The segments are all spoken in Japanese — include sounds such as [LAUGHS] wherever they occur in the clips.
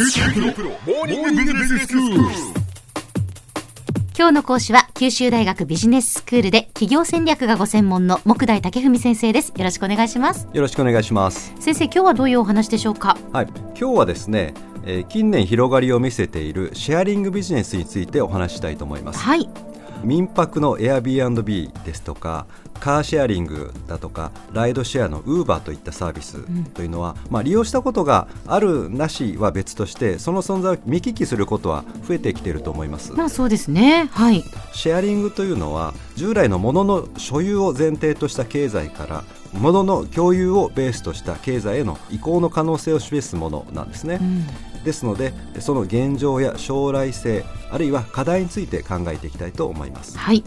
今日の講師は九州大学ビジネススクールで企業戦略がご専門の木大武文先生です。よろしくお願いします。よろしくお願いします。先生今日はどういうお話でしょうか？はい、今日はですね、えー近年広がりを見せているシェアリングビジネスについてお話ししたいと思います。はい民泊の Airbnb ですとか、カーシェアリングだとか、ライドシェアの Uber といったサービスというのは、まあ利用したことがあるなしは別として、その存在を見聞きすることは増えてきていると思います。まあそうですね。はい。シェアリングというのは従来のものの所有を前提とした経済からものの共有をベースとした経済への移行の可能性を示すものなんですね、うんですのでその現状や将来性あるいは課題について考えていきたいと思います、はい。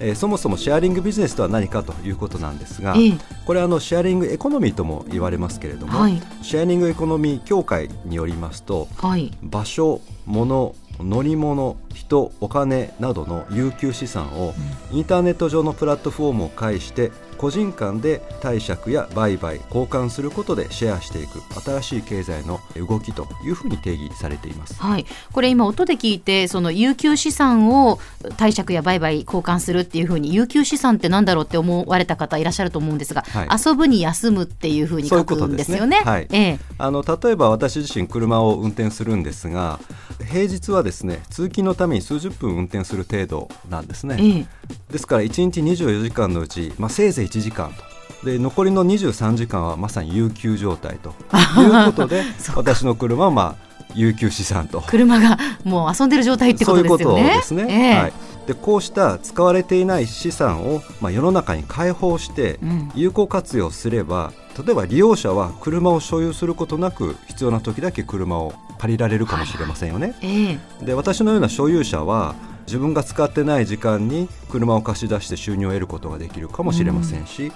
えーそもそもシェアリングビジネスとは何かということなんですが、ええ。これはあのシェアリングエコノミーとも言われますけれども、はい。シェアリングエコノミー協会によりますとはい。場所、物、乗り物、人、お金などの有給資産をインターネット上のプラットフォームを介して個人間で貸借や売買、交換することでシェアしていく新しい経済の動きというふうに定義されています。はい、これ今音で聞いてその有給資産を貸借や売買交換するっていうふうに有給資産ってなんだろうって思われた方いらっしゃると思うんですが、はい遊ぶに休むっていうふうに書くんですよね。そういうことですねはいええあの例えば私自身車を運転するんですが平日はですね通勤のために数十分運転する程度なんですね。ええですから1日24時間のうち、まあ、せいぜい1時間と。で残りの23時間はまさに有給状態と。[LAUGHS] いうことで [LAUGHS] 私の車はまあ有給資産と。車がもう遊んでる状態ってことですよね。そういうことですね、ええ。はい、でこうした使われていない資産を、まあ、世の中に開放してうん。有効活用すれば例えば利用者は車を所有することなく必要な時だけ車を借りられるかもしれませんよね。ええ。で私のような所有者は自分が使ってない時間に車を貸し出して収入を得ることができるかもしれませんし、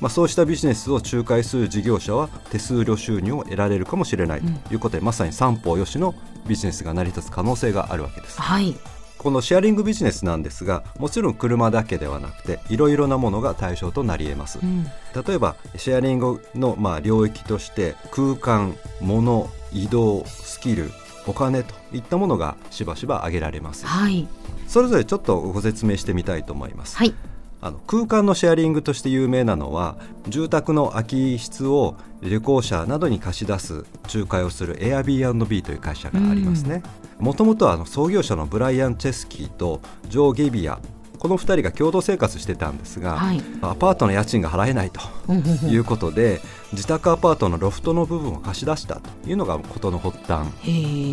まあ、そうしたビジネスを仲介する事業者は手数料収入を得られるかもしれないということで、まさに三方よしのビジネスが成り立つ可能性があるわけです。はい、このシェアリングビジネスなんですがもちろん車だけではなくていろいろなものが対象となり得ます。うん例えばシェアリングのまあ領域として空間、物、移動、スキル、お金といったものがしばしば挙げられます。はい、それぞれちょっとご説明してみたいと思います。はい、あの空間のシェアリングとして有名なのは住宅の空き室を旅行者などに貸し出す仲介をする Airbnb という会社がありますね。もともとはあの創業者のブライアン・チェスキーとジョー・ゲビアこの2人が共同生活してたんですが、はい。アパートの家賃が払えないとうんうんうん。いうことで自宅アパートのロフトの部分を貸し出したというのが事の発端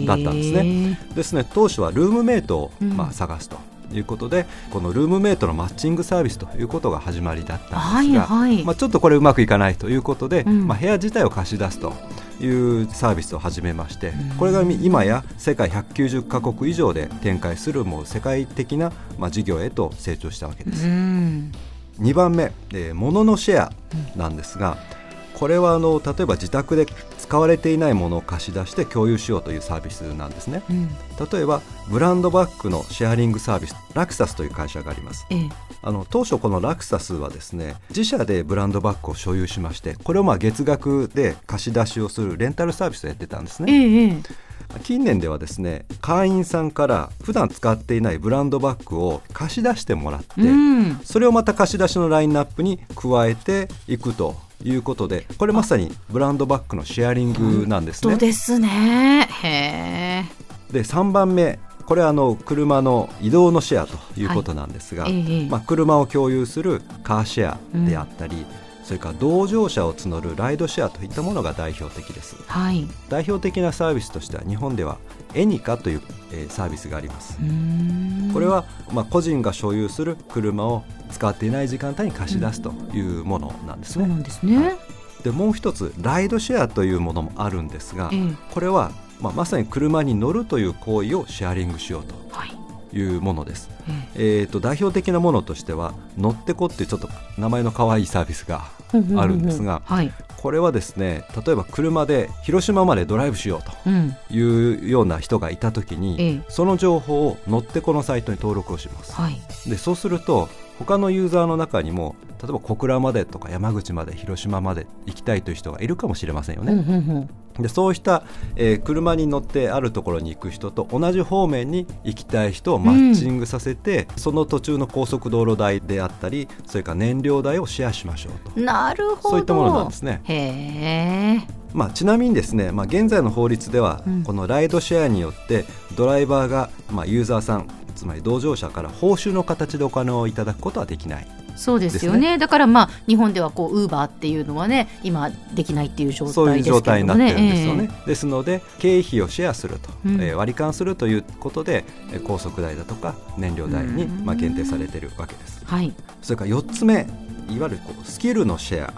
だったんですね。ですね。当初はルームメイトを、うん。まあ、探すということでこのルームメイトのマッチングサービスということが始まりだったんはいですが、はい、まあ、ちょっとこれうまくいかないということで、うん。まあ、部屋自体を貸し出すというサービスを始めましてうんこれが今や世界190カ国以上で展開するもう世界的な、まあ、事業へと成長したわけです。うん2番目、えー物のシェアなんですが、これはあの例えば自宅で使われていないものを貸し出して共有しようというサービスなんですね。うん。例えばブランドバッグのシェアリングサービスラクサスという会社があります。ええ。あの当初このラクサスはですね自社でブランドバッグを所有しましてこれをまあ月額で貸し出しをするレンタルサービスをやってたんですえね。えええ近年ではですね会員さんから普段使っていないブランドバッグを貸し出してもらって、うん。それをまた貸し出しのラインナップに加えていくということでこれまさにブランドバッグのシェアリングなんですね。そうですね。へえ。で3番目これはあの車の移動のシェアということなんですが、はい。ええまあ、車を共有するカーシェアであったり、それから同乗者を募るライドシェアといったものが代表的です。はい。代表的なサービスとしては日本ではエニカという、えーサービスがあります。うーん。これは、まあ、個人が所有する車を使っていない時間帯に貸し出すというものなんですね。そうなんですね、でもう一つライドシェアというものもあるんですが、ええ。これは、まあ、まさに車に乗るという行為をシェアリングしようとはい。いうものです。ええー、と代表的なものとしては乗ってこっていうちょっと名前の可愛いサービスがえあるんですがはい。これはですね例えば車で広島までドライブしようとうんいうような人がいた時に、ええその情報を乗ってこのサイトに登録をします。はい。でそうすると他のユーザーの中にも例えば小倉までとか山口まで広島まで行きたいという人がいるかもしれませんよね。うんうんうんでそうした、えー車に乗ってあるところに行く人と同じ方面に行きたい人をマッチングさせて、その途中の高速道路代であったりそれから燃料代をシェアしましょうと。なるほど。そういったものなんですね。へえ。まあ、ちなみにですね、まあ、現在の法律では、うん。このライドシェアによってドライバーが、まあ、ユーザーさんつまり同乗者から報酬の形でお金をいただくことはできないそうですよね。ですだからまあ日本ではこうウーバーっていうのはね今できないっていう状態ですけれ状態になってるんですよね、ですので経費をシェアすると、うん。えー割り勘するということでえー高速代だとか燃料代に、うん。まあ、限定されているわけです。はい。それから4つ目いわゆるこうスキルのシェア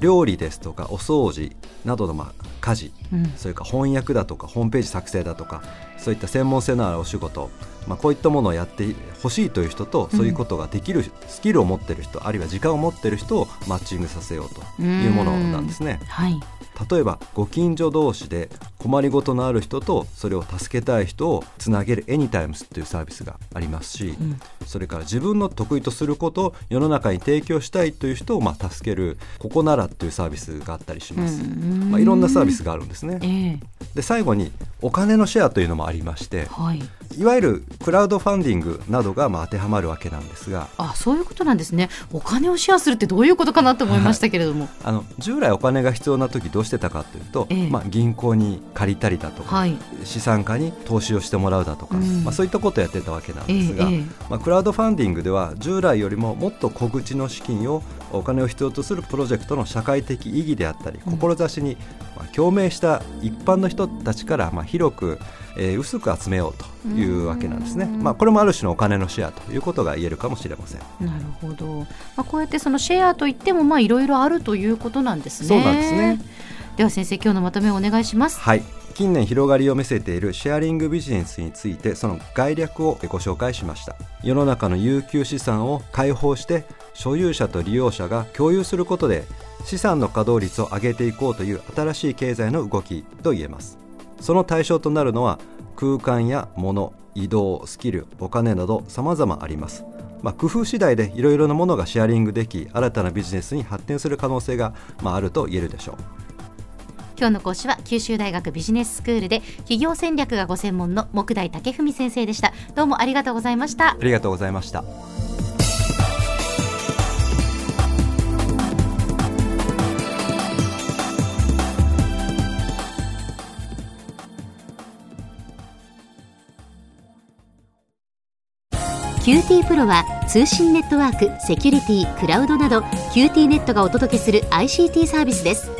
料理ですとかお掃除などのまあ家事うん。それから翻訳だとかホームページ作成だとかそういった専門性のあるお仕事、まあ、こういったものをやってほしいという人とそういうことができるスキルを持っている人あるいは時間を持っている人をマッチングさせようというものなんですね。はい例えばご近所同士で困りごとのある人とそれを助けたい人をつなげるエニタイムスというサービスがありますし、うん。それから自分の得意とすることを世の中に提供したいという人をまあ助けるここならというサービスがあったりします。うんまあ、いろんなサービスがあるんですね。ええ。で最後にお金のシェアというのもありましてはい。いわゆるクラウドファンディングなどがまあ当てはまるわけなんですがあそういうことなんですね。お金をシェアするってどういうことかなと思いましたけれども、[LAUGHS] あの従来お金が必要な時どうしてたかというと、ええ。まあ、銀行に借りたりだとか、はい。資産家に投資をしてもらうだとか、うん。まあ、そういったことをやってたわけなんええですが、ええまあ、クラウドファンディングでは従来よりももっと小口の資金をお金を必要とするプロジェクトの社会的意義であったりうん。志にまあ共鳴した一般の人たちからまあ広く、えー薄く集めようというわけなんですね、うん。まあ、これもある種のお金のシェアということが言えるかもしれません。なるほど、まあ、こうやってそのシェアといってもまあいろいろあるということなんですね。そうなんですねでは先生今日のまとめをお願いします。はい。近年広がりを見せているシェアリングビジネスについてその概略をご紹介しました。世の中の有給資産を開放して所有者と利用者が共有することで資産の稼働率を上げていこうという新しい経済の動きと言えます。その対象となるのは空間や物移動スキルお金など様々あります。まあ、工夫次第でいろいろなものがシェアリングでき新たなビジネスに発展する可能性が、まあ、あると言えるでしょう。今日の講師は九州大学ビジネススクールで企業戦略がご専門の目代武史先生でした。どうもありがとうございました。ありがとうございました。 QT PRO は通信ネットワーク、セキュリティ、クラウドなど QT ネットがお届けする ICT サービスです